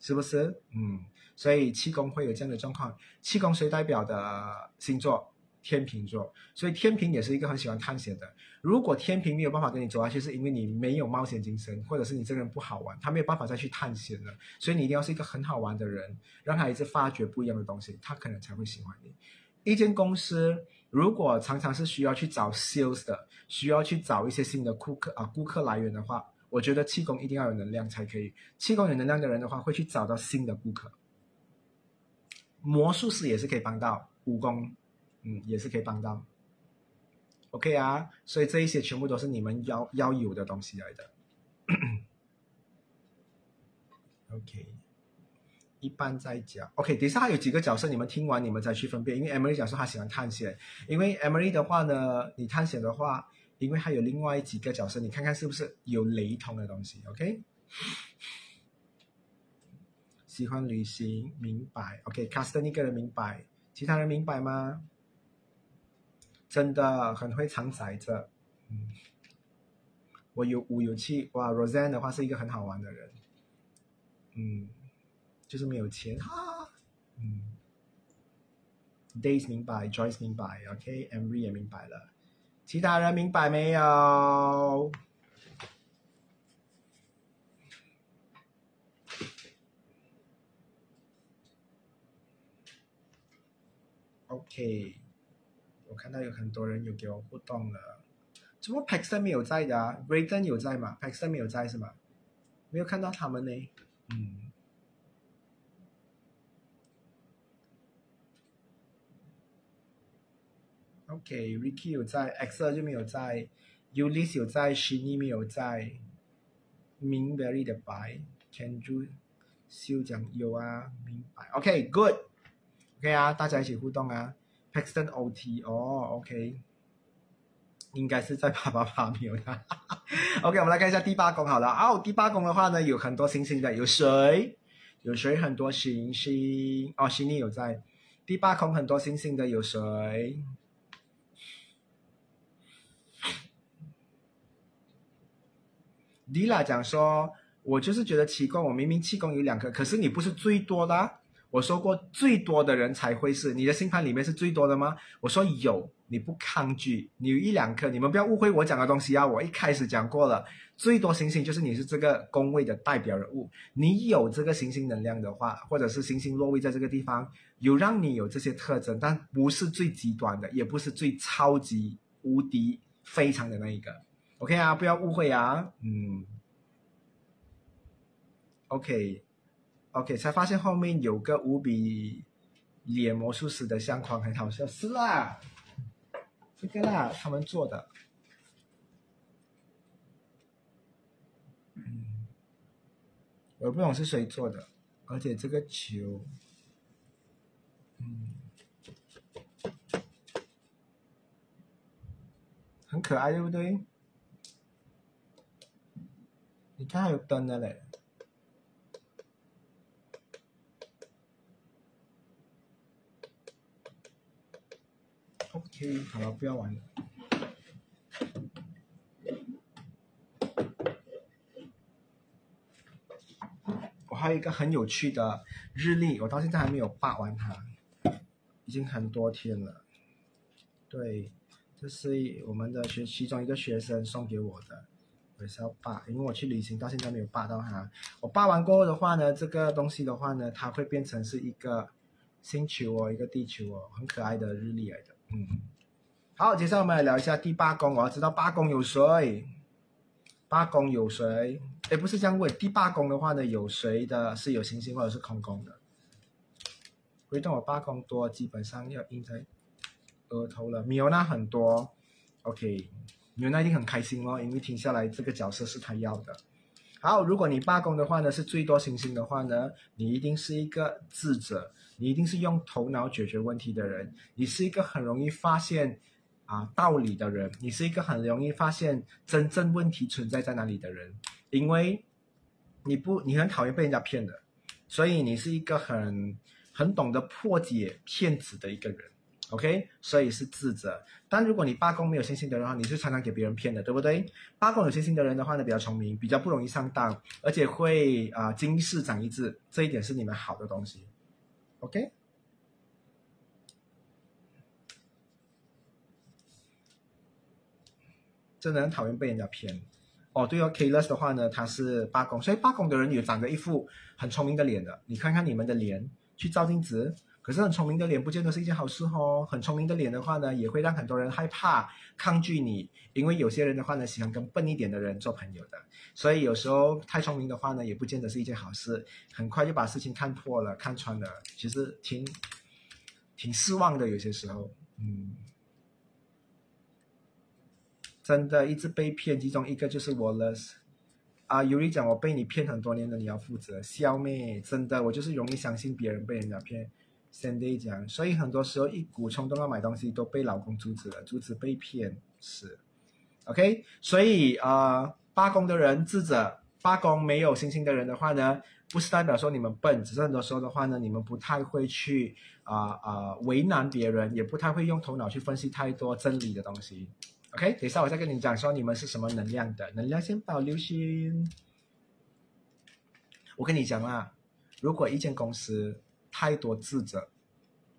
是不是？嗯，所以气功会有这样的状况。气功谁代表的星座？天秤座，所以天平也是一个很喜欢探险的。如果天平没有办法跟你走下去，是因为你没有冒险精神，或者是你这个人不好玩，他没有办法再去探险了。所以你一定要是一个很好玩的人，让他一直发掘不一样的东西，他可能才会喜欢你。一间公司如果常常是需要去找 sales 的，需要去找一些新的顾客啊顾客来源的话，我觉得气功一定要有能量才可以。气功有能量的人的话，会去找到新的顾客。魔术师也是可以帮到武功。嗯，也是可以帮到，OK 啊，所以这一些全部都是你们要要有的东西来的。OK，一般在讲，OK，底下还有几个角色，你们听完你们再去分辨。因为 Emily 讲说她喜欢探险，因为 Emily 的话呢，你探险的话，因为还有另外几个角色，你看看是不是有雷同的东西？OK，喜欢旅行，明白？OK，Casten 一个人明白，其他人明白吗？真的很会藏崽着，嗯，我有武有气，哇 Rosanne 的话是一个很好玩的人，嗯，就是没有钱哈，嗯，Days 明白，Joyce 明白，OK，Emery 也明白了，其他人明白没有？OK。我看到有很多人有给我互动了，怎么 Paxton 没有在的啊？Rayden 有在吗？Paxton 没有在是吗？没有看到他们呢。嗯。OK，Ricky 有在，Xer 就没有在，Ulis 有在 s h i n y 没有在明 Very 的白，Kenju 修讲有啊，明白。OK，Good，OK 啊，大家一起互动啊。Paxton OT 哦，OK，应该是在啪啪啪没有的。OK，我们来看一下第八宫好了。哦，第八宫的话呢，有很多星星的，有谁，有谁很多星星。哦，星星有在第八宫很多星星的，有谁？Dila 讲说，我就是觉得奇怪，我明明气功有两颗，可是你不是最多的。我说过，最多的人才会是你的星盘里面是最多的吗？我说有，你不抗拒，你有一两颗，你们不要误会我讲的东西啊！我一开始讲过了，最多星星就是你是这个宫位的代表人物，你有这个行星能量的话，或者是星星落位在这个地方，有让你有这些特征，但不是最极端的，也不是最超级无敌非常的那一个。OK 啊，不要误会啊，嗯，OK。OK，才发现后面有个无比脸魔术师的相框，很好笑。是啦，这个啦，他们做的。嗯，我不懂是谁做的，而且这个球，嗯，很可爱，对不对？你看还有灯的嘞。OK，好了，不要玩了。我还有一个很有趣的日历，我到现在还没有扒完它，已经很多天了。对，这是我们的学其中一个学生送给我的，我也是要扒，因为我去旅行到现在没有扒到它。我扒完过后的话呢，这个东西的话呢，它会变成是一个星球哦，一个地球哦，很可爱的日历来的。嗯，好，接下来我们来聊一下第八宫。我要知道八宫有谁？八宫有谁？哎，不是这样问。第八宫的话呢，有谁的是有星星或者是空宫的？回到我八宫多，基本上要印在额头了。米欧娜很多，OK，米欧娜一定很开心哦，因为听下来这个角色是他要的。好，如果你罢工的话呢，是最多星星的话呢，你一定是一个智者，你一定是用头脑解决问题的人，你是一个很容易发现啊道理的人，你是一个很容易发现真正问题存在在哪里的人，因为你不，你很讨厌被人家骗的，所以你是一个很很懂得破解骗子的一个人。OK，所以是智者。但如果你八宫没有星星的人的话，你是常常给别人骗的，对不对？八宫有星星的人的话呢，比较聪明，比较不容易上当，而且会啊经世长一智，这一点是你们好的东西。OK，真的很讨厌被人家骗。哦，对哦 k l e s 的话呢，他是八宫，所以八宫的人有长着一副很聪明的脸的。你看看你们的脸，去照镜子。可是很聪明的脸不见得是一件好事哦。很聪明的脸的话呢，也会让很多人害怕、抗拒你，因为有些人的话呢，喜欢跟笨一点的人做朋友的。所以有时候太聪明的话呢，也不见得是一件好事。很快就把事情看破了、看穿了，其实挺挺失望的。有些时候，嗯，真的一直被骗，其中一个就是 Wallace 啊。有人讲我被你骗很多年的，你要负责。消灭，真的，我就是容易相信别人，被人家骗。Cindy 讲，所以很多时候一股冲动要买东西都被老公阻止了，阻止被骗是，OK，所以啊，八宫的人智者，八宫没有星星的人的话呢，不是代表说你们笨，只是很多时候的话呢，你们不太会去啊啊为难别人，也不太会用头脑去分析太多真理的东西，OK，等一下我再跟你讲说你们是什么能量的，能量先保留先。我跟你讲啦，如果一间公司。太多智者，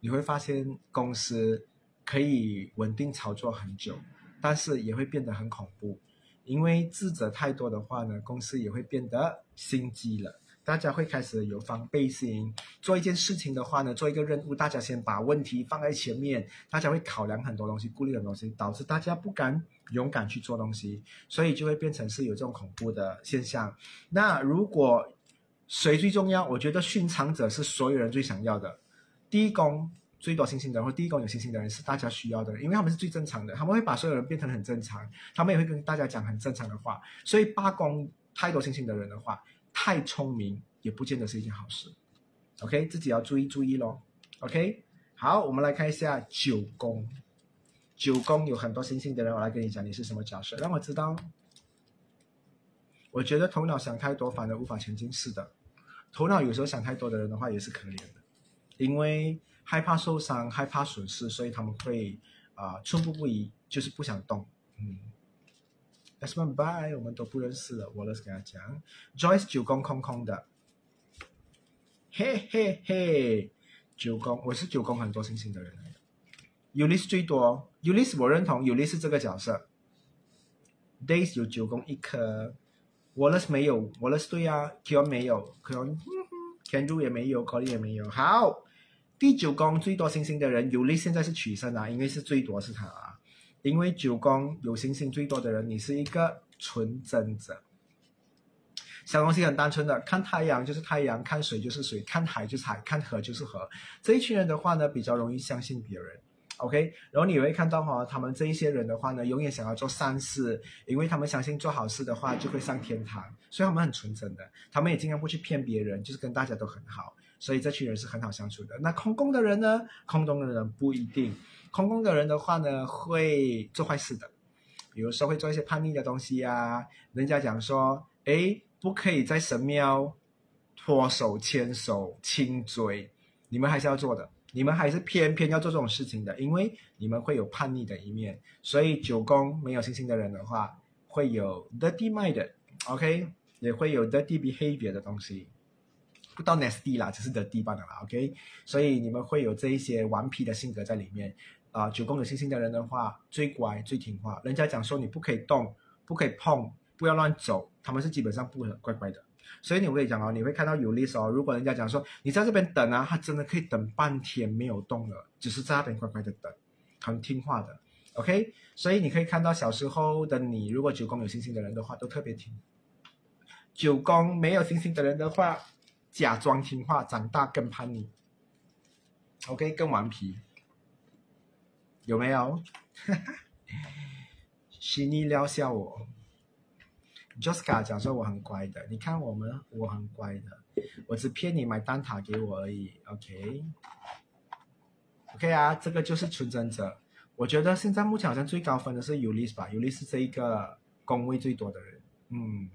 你会发现公司可以稳定操作很久，但是也会变得很恐怖，因为智者太多的话呢，公司也会变得心机了。大家会开始有防备心，做一件事情的话呢，做一个任务，大家先把问题放在前面，大家会考量很多东西，顾虑很多东西，导致大家不敢勇敢去做东西，所以就会变成是有这种恐怖的现象。那如果谁最重要？我觉得殉场者是所有人最想要的。第一宫最多星星的人，或第一宫有星星的人是大家需要的，因为他们是最正常的，他们会把所有人变成很正常，他们也会跟大家讲很正常的话。所以八宫太多星星的人的话，太聪明也不见得是一件好事。OK，自己要注意注意咯。OK，好，我们来看一下九宫。九宫有很多星星的人，我来跟你讲你是什么角色，让我知道。我觉得头脑想太多，反而无法前进。是的，头脑有时候想太多的人的话，也是可怜的，因为害怕受伤、害怕损失，所以他们会啊寸步不移，就是不想动。嗯，S one by 我们都不认识了，我来跟他讲，Joyce 九宫空空的，嘿嘿嘿，九宫我是九宫很多星星的人来的，Ulyss 最多，Ulyss 我认同，Ulyss 这个角色，Days 有九宫一颗。沃勒斯没有沃勒斯对啊，Kion 没有，Kion，Kenru 也没有考力也没有。好，第九宫最多星星的人，有利现在是取胜啊，因为是最多是他啊。因为九宫有星星最多的人，你是一个纯真者，小东西很单纯的，看太阳就是太阳，看水就是水，看海就是海，看河就是河。这一群人的话呢，比较容易相信别人。OK，然后你会看到哈，他们这一些人的话呢，永远想要做善事，因为他们相信做好事的话就会上天堂，所以他们很纯真的，他们也尽量不去骗别人，就是跟大家都很好，所以这群人是很好相处的。那空宫的人呢？空宫的人不一定，空宫的人的话呢，会做坏事的，比如说会做一些叛逆的东西呀。人家讲说，哎，不可以在神庙拖手、牵手、亲嘴，你们还是要做的。你们还是偏偏要做这种事情的，因为你们会有叛逆的一面。所以九宫没有星星的人的话，会有 dirty mind，OK，也会有 dirty behavior 的东西，不到 nasty 啦，只是 dirty 罢了啦，OK。所以你们会有这一些顽皮的性格在里面。啊，九宫有星星的人的话，最乖最听话。人家讲说你不可以动，不可以碰，不要乱走，他们是基本上不乖乖的。所以你我跟你讲哦，你会看到有例哦。如果人家讲说你在这边等啊，他真的可以等半天没有动了，只是在那边乖乖的等，很听话的。OK，所以你可以看到小时候的你，如果九宫有星星的人的话，都特别听；九宫没有星星的人的话，假装听话，长大更叛逆。OK，更顽皮，有没有？悉尼撩笑我，Josca 讲说我很乖的，你看我们，我很乖的，我只骗你买蛋挞给我而已。OK，OK 啊，这个就是纯真者。我觉得现在目前好像最高分的是尤利斯吧，尤利是这一个宫位最多的人。嗯。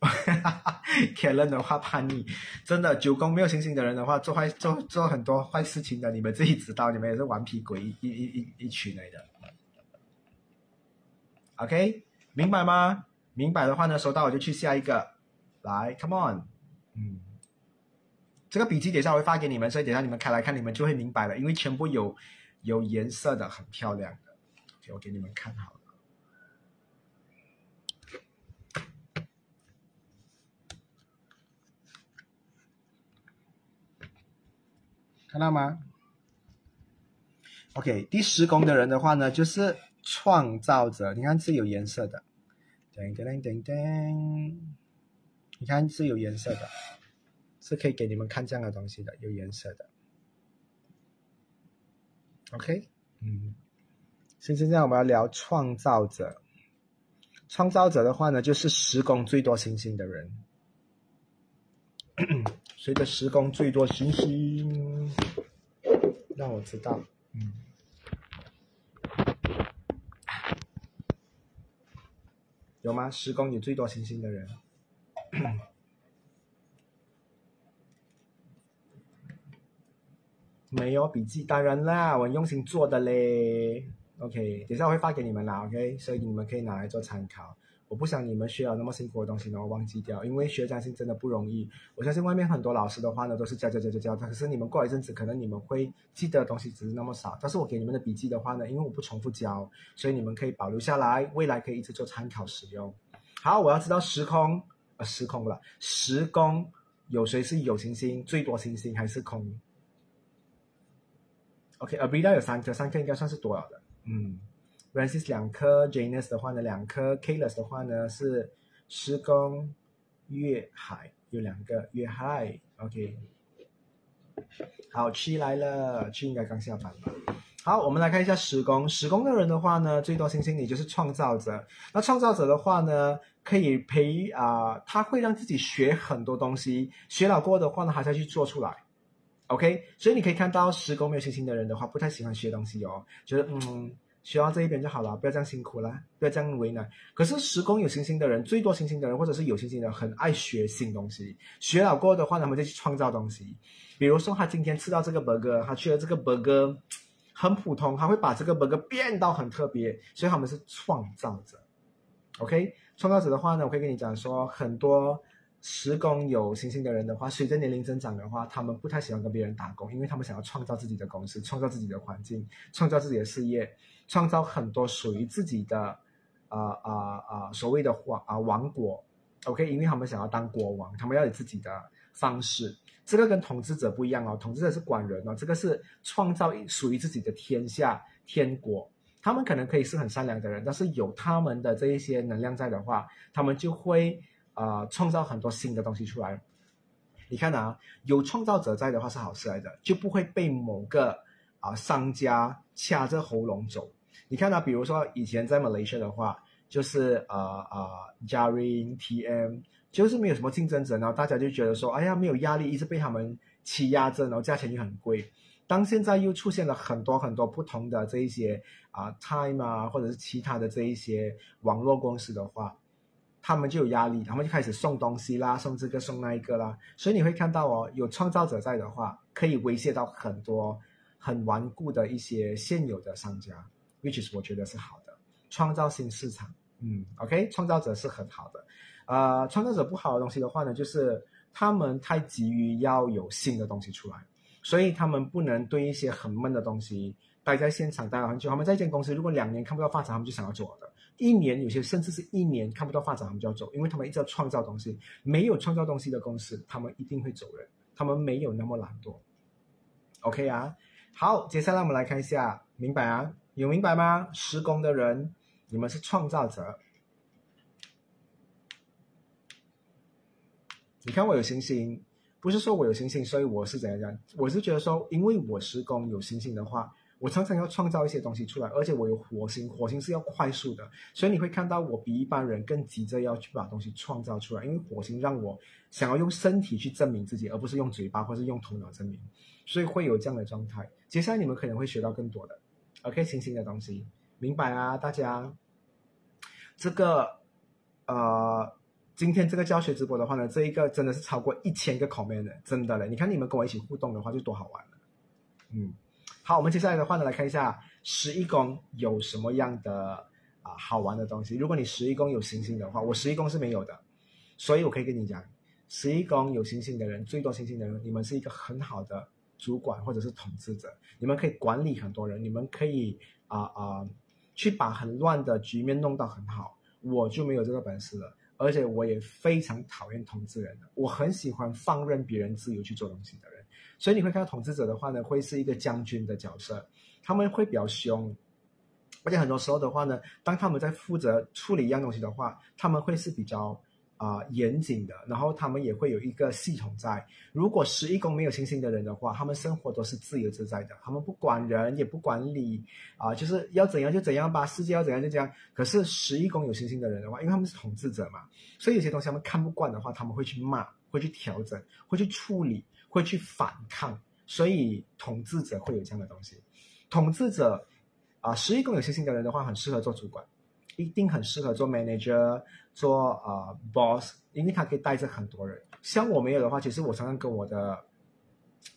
哈 哈，Kellen 的话叛逆，真的九宫没有星星的人的话，做坏做做很多坏事情的，你们自己知道，你们也是顽皮鬼一一一一群来的。OK，明白吗？明白的话呢，收到我就去下一个，来，Come on，嗯，这个笔记等下我会发给你们，所以等下你们开来看，你们就会明白了，因为全部有有颜色的，很漂亮的，我给你们看好了。看到吗？OK，第十宫的人的话呢，就是创造者。你看是有颜色的，噔噔噔噔，你看是有颜色的，是可以给你们看这样的东西的，有颜色的。OK，嗯，现现在我们要聊创造者。创造者的话呢，就是十宫最多星星的人。谁的十宫最多星星？让我知道。嗯，有吗？十宫有最多星星的人？没有笔记，当然啦，我用心做的嘞。OK，等下我会发给你们啦。OK，所以你们可以拿来做参考。我不想你们学了那么辛苦的东西，然后忘记掉，因为学占星真的不容易。我相信外面很多老师的话呢，都是教教教教教，可是你们过一阵子，可能你们会记得的东西只是那么少。但是我给你们的笔记的话呢，因为我不重复教，所以你们可以保留下来，未来可以一直做参考使用。好，我要知道时空，呃，时空了，时空有谁是有行星最多行星还是空？OK，Abida 有三颗，三颗应该算是多了的，嗯。Francis 两颗，Janus 的话呢两颗，Kalos 的话呢是施工月海有两个月海，OK。好，七来了，七应该刚下班吧。好，我们来看一下十宫，十宫的人的话呢，最多星星你就是创造者。那创造者的话呢，可以陪啊，他会让自己学很多东西，学了过的话呢，还是要去做出来，OK。所以你可以看到十宫没有星星的人的话，不太喜欢学东西哦，觉得嗯。学到这一边就好了，不要这样辛苦了，不要这样为难。可是时工有星星的人，最多星星的人，或者是有星星的，很爱学新东西。学了过的话，他们就去创造东西。比如说，他今天吃到这个 burger，他觉得这个 burger 很普通，他会把这个 burger 变到很特别，所以他们是创造者。OK，创造者的话呢，我可以跟你讲说，很多时工有星星的人的话，随着年龄增长的话，他们不太喜欢跟别人打工，因为他们想要创造自己的公司，创造自己的环境，创造自己的事业。创造很多属于自己的，啊啊啊，所谓的王啊王国，OK，因为他们想要当国王，他们要有自己的方式。这个跟统治者不一样哦，统治者是管人哦，这个是创造属于自己的天下天国。他们可能可以是很善良的人，但是有他们的这一些能量在的话，他们就会啊创造很多新的东西出来。你看啊，有创造者在的话是好事来的，就不会被某个。啊，商家掐着喉咙走。你看到，比如说以前在马来西亚的话，就是呃呃，Jaring TM，就是没有什么竞争者，然后大家就觉得说，哎呀，没有压力，一直被他们欺压着，然后价钱又很贵。当现在又出现了很多很多不同的这一些啊，Time 啊，或者是其他的这一些网络公司的话，他们就有压力，他们就开始送东西啦，送这个送那一个啦。所以你会看到哦，有创造者在的话，可以威胁到很多。很顽固的一些现有的商家，which is 我觉得是好的，创造性市场，嗯，OK，创造者是很好的，呃，创造者不好的东西的话呢，就是他们太急于要有新的东西出来，所以他们不能对一些很闷的东西待在现场待了很久。他们在一间公司如果两年看不到发展，他们就想要走的；一年有些甚至是一年看不到发展，他们就要走，因为他们一直要创造东西。没有创造东西的公司，他们一定会走人，他们没有那么懒惰。OK 啊。好，接下来我们来看一下，明白啊？有明白吗？施工的人，你们是创造者。你看我有星星，不是说我有星星，所以我是怎样讲？我是觉得说，因为我施工有星星的话，我常常要创造一些东西出来，而且我有火星，火星是要快速的，所以你会看到我比一般人更急着要去把东西创造出来，因为火星让我想要用身体去证明自己，而不是用嘴巴或是用头脑证明，所以会有这样的状态。接下来你们可能会学到更多的，OK，星星的东西，明白啊，大家？这个，呃。今天这个教学直播的话呢，这一个真的是超过一千个 comment 的，真的嘞！你看你们跟我一起互动的话，就多好玩了。嗯，好，我们接下来的话呢，来看一下十一宫有什么样的啊好玩的东西。如果你十一宫有星星的话，我十一宫是没有的，所以我可以跟你讲，十一宫有星星的人，最多星星的人，你们是一个很好的主管或者是统治者，你们可以管理很多人，你们可以啊啊去把很乱的局面弄到很好。我就没有这个本事了。而且我也非常讨厌统治人，我很喜欢放任别人自由去做东西的人。所以你会看到统治者的话呢，会是一个将军的角色，他们会比较凶，而且很多时候的话呢，当他们在负责处理一样东西的话，他们会是比较。啊，严谨的，然后他们也会有一个系统在。如果十一宫没有星星的人的话，他们生活都是自由自在的，他们不管人也不管理，啊，就是要怎样就怎样吧，世界要怎样就这样。可是十一宫有星星的人的话，因为他们是统治者嘛，所以有些东西他们看不惯的话，他们会去骂，会去调整，会去处理，会去反抗。所以统治者会有这样的东西。统治者啊，十一宫有星星的人的话，很适合做主管。一定很适合做 manager，做呃 boss，因为他可以带着很多人。像我没有的话，其实我常常跟我的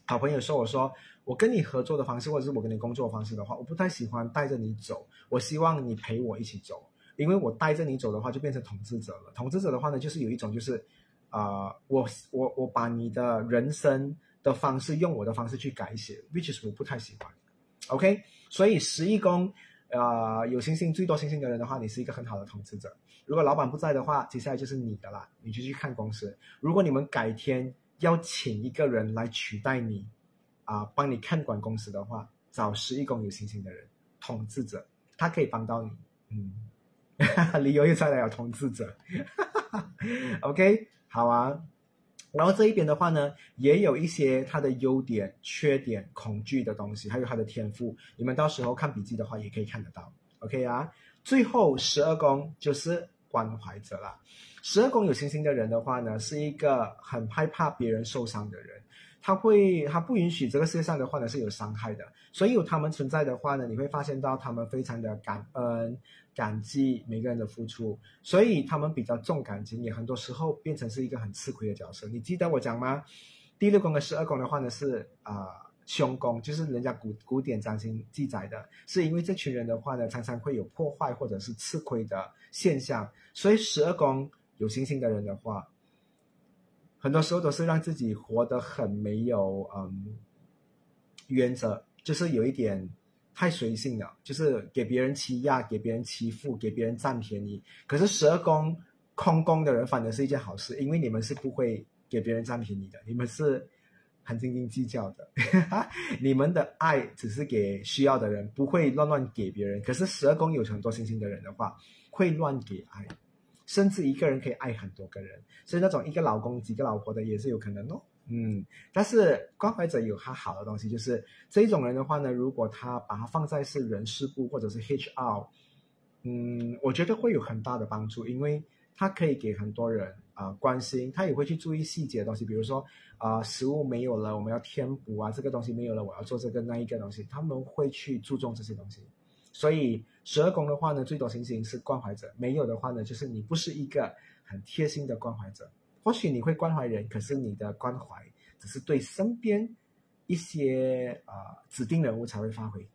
好朋友说，我说我跟你合作的方式，或者是我跟你工作方式的话，我不太喜欢带着你走。我希望你陪我一起走，因为我带着你走的话，就变成统治者了。统治者的话呢，就是有一种就是啊，我我我把你的人生的方式用我的方式去改写，which is 我不太喜欢。OK，所以十一宫。呃，有星星最多星星的人的话，你是一个很好的统治者。如果老板不在的话，接下来就是你的啦，你就去看公司。如果你们改天要请一个人来取代你，啊，帮你看管公司的话，找十一宫有星星的人，统治者，他可以帮到你。嗯，理由又再来有，统治者。OK，好啊。然后这一边的话呢，也有一些他的优点、缺点、恐惧的东西，还有他的天赋。你们到时候看笔记的话，也可以看得到。OK 啊，最后十二宫就是关怀者啦。十二宫有星星的人的话呢，是一个很害怕别人受伤的人。他会，他不允许这个世界上的话呢是有伤害的，所以有他们存在的话呢，你会发现到他们非常的感恩、感激每个人的付出，所以他们比较重感情，也很多时候变成是一个很吃亏的角色。你记得我讲吗？第六宫跟十二宫的话呢是啊凶宫，就是人家古古典占星记载的，是因为这群人的话呢常常会有破坏或者是吃亏的现象，所以十二宫有星星的人的话。很多时候都是让自己活得很没有嗯原则，就是有一点太随性了，就是给别人欺压、给别人欺负、给别人占便宜。可是十二宫空宫的人反而是一件好事，因为你们是不会给别人占便宜的，你们是很斤斤计较的。你们的爱只是给需要的人，不会乱乱给别人。可是十二宫有很多星星的人的话，会乱给爱。甚至一个人可以爱很多个人，所以那种一个老公几个老婆的也是有可能哦。嗯，但是关怀者有他好的东西，就是这种人的话呢，如果他把他放在是人事部或者是 HR，嗯，我觉得会有很大的帮助，因为他可以给很多人啊关心，他也会去注意细节的东西，比如说啊食物没有了，我们要填补啊，这个东西没有了，我要做这个那一个东西，他们会去注重这些东西，所以。十二宫的话呢，最多星星是关怀者；没有的话呢，就是你不是一个很贴心的关怀者。或许你会关怀人，可是你的关怀只是对身边一些啊指定人物才会发挥。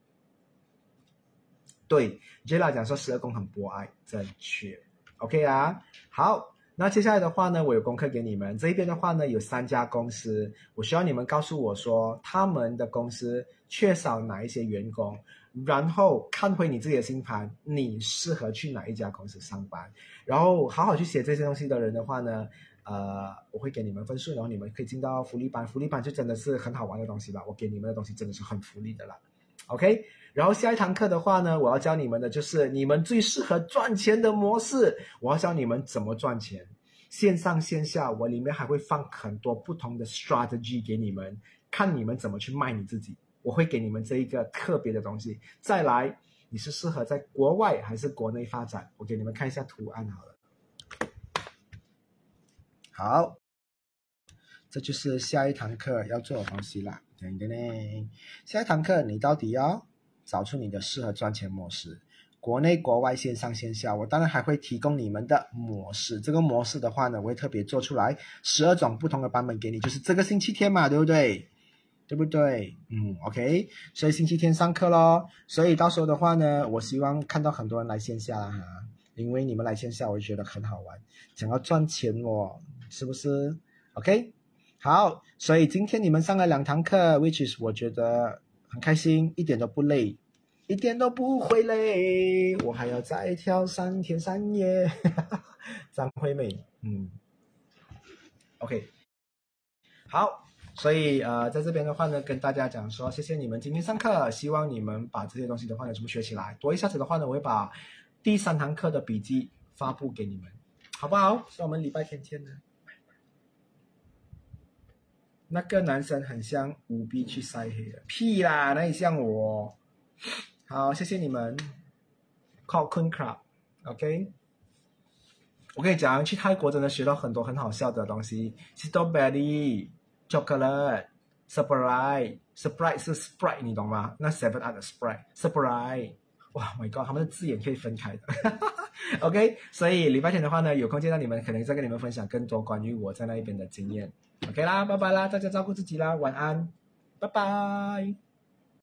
对 j e l a 讲说十二宫很博爱，正确。OK 啊，好，那接下来的话呢，我有功课给你们。这一边的话呢，有三家公司，我需要你们告诉我说，他们的公司缺少哪一些员工。然后看回你自己的星盘，你适合去哪一家公司上班？然后好好去写这些东西的人的话呢，呃，我会给你们分数，然后你们可以进到福利班。福利班就真的是很好玩的东西吧，我给你们的东西真的是很福利的啦。OK，然后下一堂课的话呢，我要教你们的就是你们最适合赚钱的模式，我要教你们怎么赚钱，线上线下，我里面还会放很多不同的 strategy 给你们，看你们怎么去卖你自己。我会给你们这一个特别的东西。再来，你是适合在国外还是国内发展？我给你们看一下图案好了。好，这就是下一堂课要做的东西啦。噔噔噔，下一堂课你到底要找出你的适合赚钱模式，国内国外线上线下，我当然还会提供你们的模式。这个模式的话呢，我会特别做出来十二种不同的版本给你，就是这个星期天嘛，对不对？对不对？嗯，OK。所以星期天上课咯。所以到时候的话呢，我希望看到很多人来线下哈，因为你们来线下，我就觉得很好玩，想要赚钱哦，是不是？OK。好，所以今天你们上了两堂课，which is 我觉得很开心，一点都不累，一点都不会累。我还要再跳三天三夜，张惠妹，嗯，OK，好，所以呃，在这边的话呢，跟大家讲说，谢谢你们今天上课，希望你们把这些东西的话呢全部学起来。多一下子的话呢，我会把第三堂课的笔记发布给你们，好不好？所以我们礼拜天见呢。那个男生很像五 B 去晒黑的，屁啦，哪里像我？好，谢谢你们。Call Kun Club，OK。我跟你讲，去泰国真的学到很多很好笑的东西。Strawberry、Chocolate、Surprise，Surprise 是 Sprite，你懂吗？那 Seven Up 的 Sprite，Surprise。哇，My God，他们的字眼可以分开的。OK，所以礼拜天的话呢，有空见到你们，可能再跟你们分享更多关于我在那一边的经验。OK 啦，拜拜啦，大家照顾自己啦，晚安，拜拜。